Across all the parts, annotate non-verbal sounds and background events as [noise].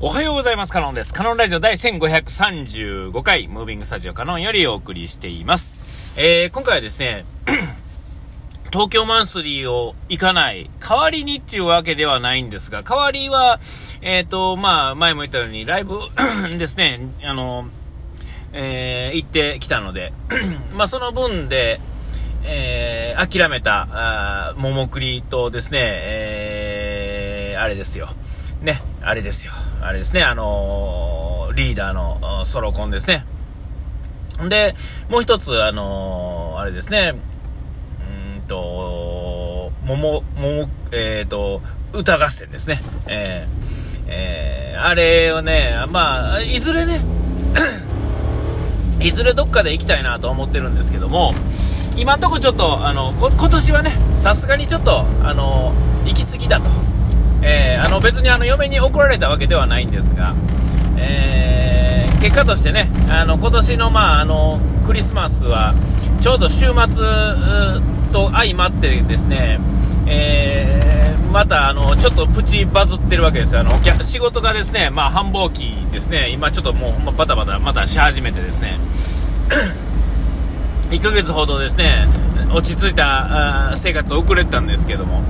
おはようございます。カノンです。カノンラジオ第1535回、ムービングスタジオカノンよりお送りしています。えー、今回はですね、[clears throat] 東京マンスリーを行かない、代わりにっていうわけではないんですが、代わりは、えっ、と、まあ、前も言ったように、ライブ [coughs] ですね、あの、えー行ってきたので、[clears throat] まあ、その分で、えー諦めた、あー桃栗とですね、えーあれですよ。ね、あれですよ。あれですね、あのーリーダーのソロコンですね。で、もう一つ、あのーあれですね、うんと、桃、桃、えっ、と、歌合戦ですね。えーえーあれをね、まあ、いずれね、[clears throat] いずれどっかで行きたいなと思ってるんですけども、今んとこちょっと、あの、今年はね、さすがにちょっと、あの、行き過ぎだと。えーあの、別にあの、嫁に怒られたわけではないんですが、えー結果としてね、あの、今年の、まあ、あの、クリスマスは、ちょうど週末と相まってですね、えーまたあのちょっとプチバズってるわけですよ、あの仕事がですね、まあ、繁忙期ですね、今ちょっともうバタバタまたし始めてですね、[clears throat] 1ヶ月ほどですね、落ち着いた生活を送れたんですけども、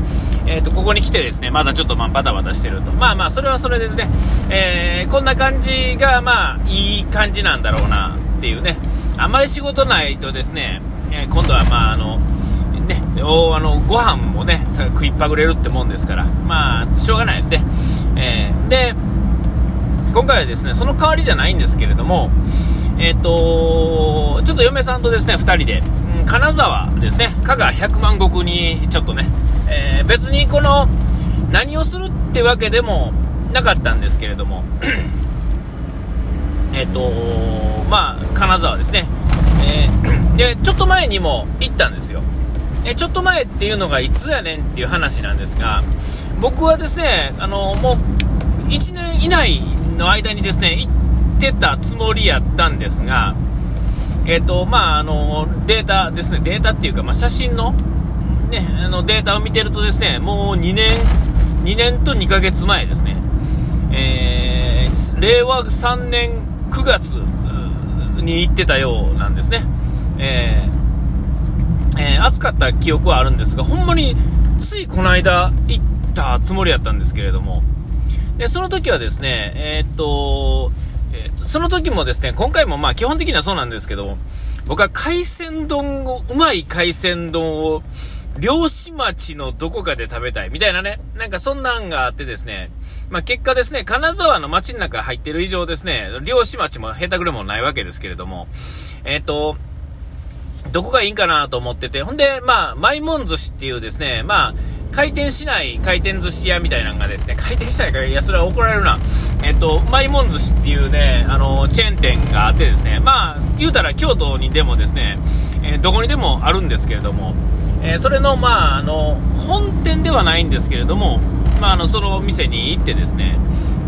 えー、とここに来てですね、まだちょっとまあバタバタしてると。まあまあ、それはそれですね、えーこんな感じがまあいい感じなんだろうなっていうね、あまり仕事ないとですね、えー今度はまああの、ね、おあのご飯もね食いっぱぐれるってもんですから、まあ、しょうがないですね。えーで今回はですねその代わりじゃないんですけれども、えっ、とちょっと嫁さんとですね2人で、金沢ですね、加賀百万石にちょっとね、えー別にこの何をするってわけでもなかったんですけれども、[clears throat] えっ、とまあ、金沢ですね、えー [clears throat] で、ちょっと前にも行ったんですよ。えちょっと前っていうのがいつやねんっていう話なんですが、僕はですね、あの、もう、1年以内の間にですね、行ってたつもりやったんですが、えっ、と、まあ、あの、データですね、データっていうか、まあ、写真の、ね、あの、データを見てるとですね、もう2年、2年と2ヶ月前ですね、えー令和3年9月に行ってたようなんですね。えーえー暑かった記憶はあるんですが、ほんまについこの間行ったつもりやったんですけれども、でその時はですね、え、っとその時もですね、今回もまあ基本的にはそうなんですけど、僕は海鮮丼を、うまい海鮮丼を、漁師町のどこかで食べたいみたいなね、なんかそんなんがあってですね、まあ結果ですね、金沢の町の中入ってる以上ですね、漁師町も下手くれもないわけですけれども、えーっと、どこがいいんかなと思ってて、ほんで、まあ、マイモン寿司っていうですね、まあ、回転しない回転寿司屋みたいなのがですね、回転しないから、いや、それは怒られるな。えっと、マイモン寿司っていうね、あの、チェーン店があってですね、まあ、言うたら京都にでもですね、えーどこにでもあるんですけれども、えーそれの、まあ、あの、本店ではないんですけれども、まあ、あの、その店に行ってですね、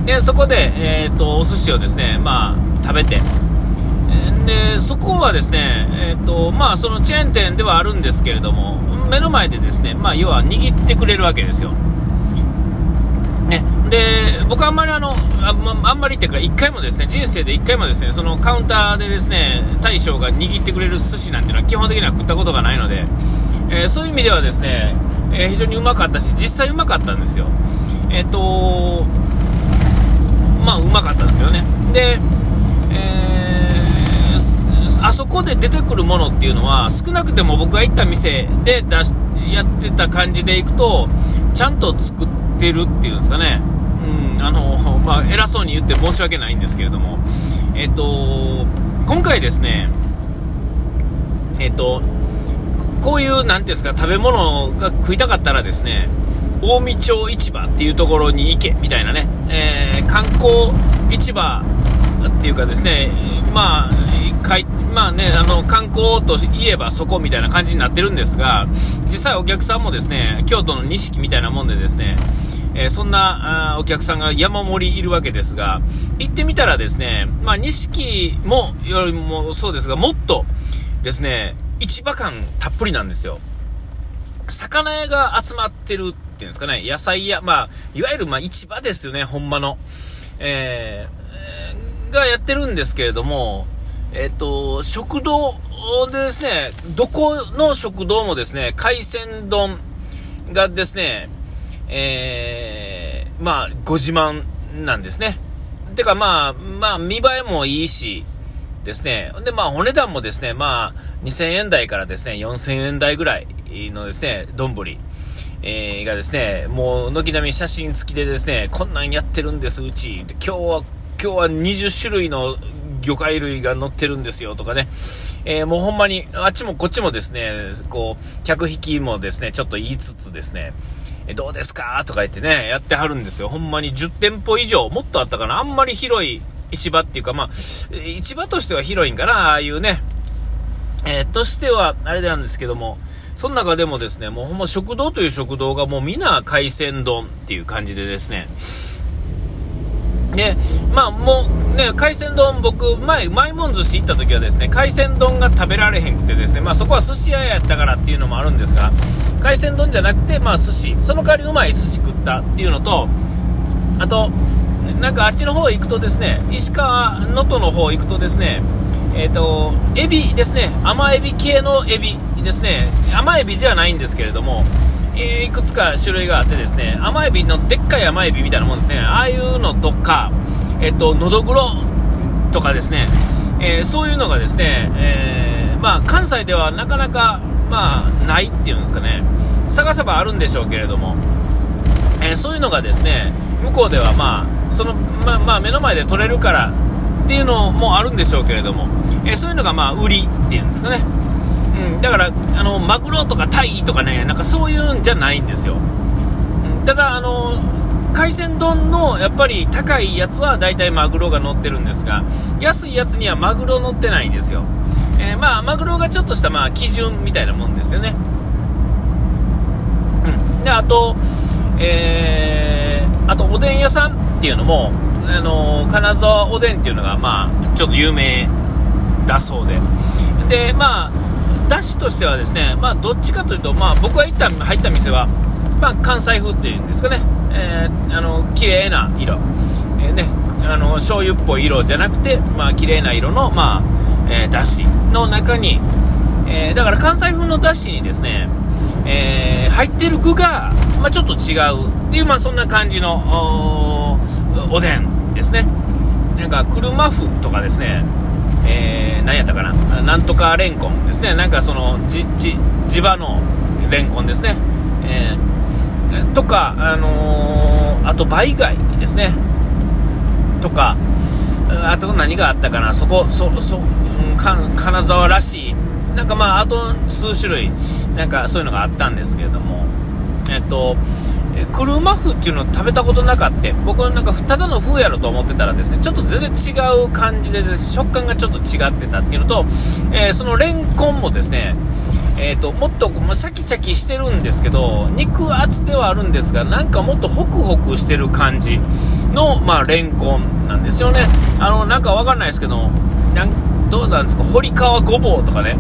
で、そこで、えっと、お寿司をですね、まあ、食べて、でそこはですね、えーとまあ、そのチェーン店ではあるんですけれども、目の前でですね、まあ、要は握ってくれるわけですよ。ね、で僕はあんまりあのあ,、まあんまりっていうか、1回もですね人生で1回もですねそのカウンターでですね大将が握ってくれる寿司なんていうのは基本的には食ったことがないので、えーそういう意味ではですね、えー非常にうまかったし、実際うまかったんですよ。えっ、とまあ、うまかったんですよね。で、えーあそこで出てくるものっていうのは少なくても僕が行った店で出しやってた感じでいくとちゃんと作ってるっていうんですかね、うんあのまあ、偉そうに言って申し訳ないんですけれども、えっと今回ですね、えっとこういうなんていうんですか食べ物が食いたかったらですね近江町市場っていうところに行けみたいなね、えー観光市場っていうかですね、まあ、かいまあね、あの、観光といえばそこみたいな感じになってるんですが、実際お客さんもですね、京都の錦みたいなもんでですね、えーそんなお客さんが山盛りいるわけですが、行ってみたらですね、まあ、錦も、よりもそうですが、もっとですね、市場感たっぷりなんですよ。魚屋が集まってるっていうんですかね、野菜屋、まあ、いわゆるま市場ですよね、ほんまの。えー、がやってるんですけれども、えっ、と、食堂でですね、どこの食堂もですね、海鮮丼がですね、えー、まあ、ご自慢なんですね。てかまあ、まあ、見栄えもいいし、ですね。で、まあ、お値段もですね、まあ、2000円台からですね、4000円台ぐらいのですね、丼、えー、がですね、もう、軒並み写真付きでですね、こんなんやってるんです、うち。今日は、今日は20種類の魚介類が乗ってるんですよ、とかね。えー、もうほんまに、あっちもこっちもですね、こう、客引きもですね、ちょっと言いつつですね、えどうですかとか言ってね、やってはるんですよ。ほんまに10店舗以上、もっとあったかな。あんまり広い市場っていうか、まあ、市場としては広いんかな、ああいうね。えー、としては、あれなんですけども、その中でもですね、もうほんま食堂という食堂がもう皆海鮮丼っていう感じでですね、で、まあもうね、海鮮丼僕、前、マイモン寿司行った時はですね、海鮮丼が食べられへんくてですね、まあそこは寿司屋やったからっていうのもあるんですが、海鮮丼じゃなくて、まあ寿司、その代わりうまい寿司食ったっていうのと、あと、なんかあっちの方行くとですね、石川能登の方行くとですね、えっ、ー、と、エビですね、甘エビ系のエビですね、甘エビじゃないんですけれども、いくつか種類があってですね、甘エビのでっかい甘エビみたいなもんですね、ああいうのとか、えっ、と、のどぐろとかですね、えそういうのがですね、えまあ、関西ではなかなか、まあ、ないっていうんですかね、探せばあるんでしょうけれども、えそういうのがですね、向こうではまあ、その、ままあ、目の前で取れるからっていうのもあるんでしょうけれども、え、そういうのがまあ売りっていうんですかね、うん、だからあのマグロとかタイとかねなんかそういうんじゃないんですよ、うん、ただあの海鮮丼のやっぱり高いやつは大体マグロが乗ってるんですが安いやつにはマグロ乗ってないんですよ、えー、まあマグロがちょっとしたまあ基準みたいなもんですよね、うん、であとえー、あとおでん屋さんっていうのも、あの金沢おでんっていうのが、まあ、ちょっと有名だそうで。で、まあ、だしとしてはですね、まあ、どっちかというと、まあ、僕が行った入った店は、まあ、関西風っていうんですかね、えー、あの綺麗な色、えー、ね、あの醤油っぽい色じゃなくて、まあ綺麗な色の、まあえー、だしの中に、えー、だから関西風のだしにですね、えー、入ってる具が、まあ、ちょっと違うっていう、まあ、そんな感じのおでんですね。なんか、車麩とかですね、えー、何やったかな、なんとかレンコンですね、なんかその、じ、じ、地場のレンコンですね、えー、とか、あのー、あと倍貝ですね、とか、あと何があったかな、そこ、そ、そ、うん、金沢らしい、なんかまあ、あと数種類、なんかそういうのがあったんですけれども、えっと、車麩っていうのを食べたことなかった。僕はなんかただの風やろと思ってたらですね、ちょっと全然違う感じで食感がちょっと違ってたっていうのと、えー、そのレンコンもですね、えーと、もっとシャキシャキしてるんですけど、肉厚ではあるんですが、なんかもっとホクホクしてる感じの、まあ、レンコンなんですよね。あの、なんかわかんないですけど、なんどうなんですか、堀川ごぼうとかね、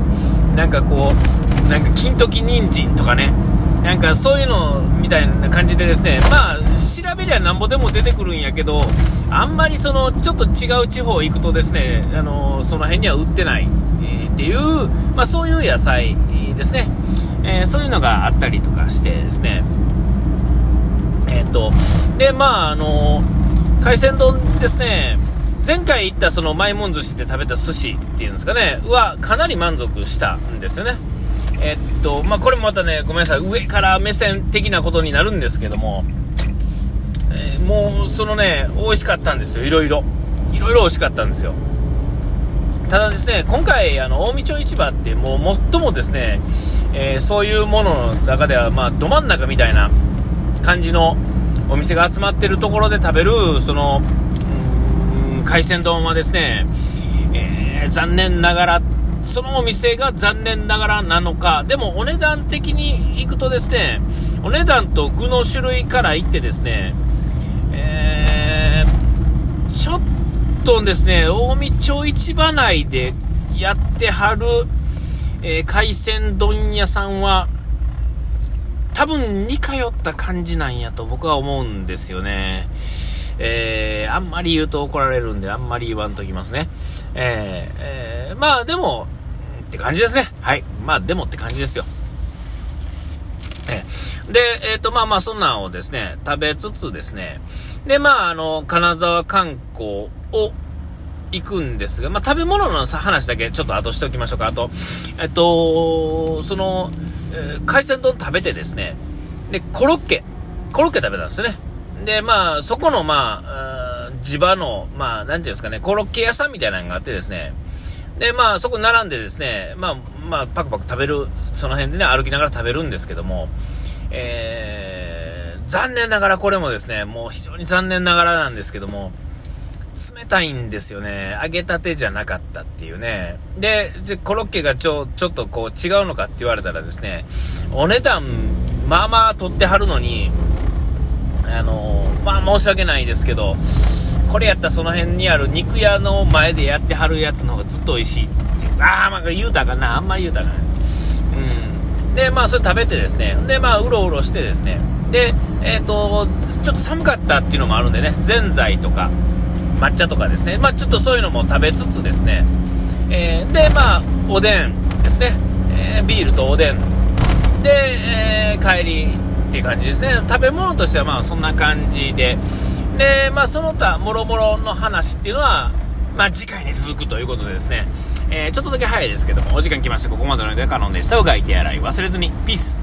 なんかこう、なんか金時人参とかね、なんかそういうのみたいな感じでですね、まあ、調べりゃなんぼでも出てくるんやけど、あんまりその、ちょっと違う地方行くとですね、あの、その辺には売ってない、えっていう、まあそういう野菜ですね、えー、そういうのがあったりとかしてですね、えっ、と、で、まあ、あの、海鮮丼ですね、前回行ったそのマイモン寿司で食べた寿司っていうんですかね、はかなり満足したんですよね。えっと、まあ、これもまたね、ごめんなさい、上から目線的なことになるんですけども、えー、もう、そのね、美味しかったんですよ、いろいろ。いろいろ美味しかったんですよ。ただですね、今回、あの、近江町市場って、もう最もですね、えー、そういうものの中では、まあ、ど真ん中みたいな感じのお店が集まってるところで食べる、その、海鮮丼はですね、えー、残念ながらそのお店が残念ながらなのか、でもお値段的に行くとですね、お値段と具の種類から言ってですね、えー、ちょっとですね、近江町市場内でやってはる、えー、海鮮丼屋さんは、多分似通った感じなんやと僕は思うんですよね。えー、あんまり言うと怒られるんで、あんまり言わんときますね。えー、えー、まあでも、って感じですね。はい。まあでもって感じですよ。えー、で、えっ、ー、と、まあまあそんなんをですね、食べつつですね、で、まああの、金沢観光を行くんですが、まあ食べ物の話だけちょっと後しておきましょうか。あと、えっと、その、えー、海鮮丼食べてですね、で、コロッケ、コロッケ食べたんですよね。で、まあ、そこの、まあ、地場の、まあ、なんていうんですかね、コロッケ屋さんみたいなのがあってですね、で、まあ、そこ並んでですね、まあ、まあ、パクパク食べる、その辺でね、歩きながら食べるんですけども、えー、残念ながらこれもですね、もう非常に残念ながらなんですけども、冷たいんですよね。揚げたてじゃなかったっていうね。で、じコロッケがちょ、ちょっとこう違うのかって言われたらですね、お値段、まあまあ取ってはるのに、あの、まあ申し訳ないですけど、これやったらその辺にある肉屋の前でやってはるやつの方がずっと美味しいっていう。ああ、まあ言うたかな。あんまり言うたかないです。うん。で、まあそれ食べてですね。で、まあうろうろしてですね。で、えっ、ー、と、ちょっと寒かったっていうのもあるんでね、ぜんざいとか、抹茶とかですね。まあちょっとそういうのも食べつつですね。えー、で、まあ、おでんですね。えー、ビールとおでん。で、えー、帰り、っていう感じですね。食べ物としてはまあそんな感じで、で、まあその他、もろもろの話っていうのは、まあ次回に続くということでですね、えー、ちょっとだけ早いですけども、お時間来ました。ここまでの間、カノンでした。うがいて洗い忘れずに。ピース。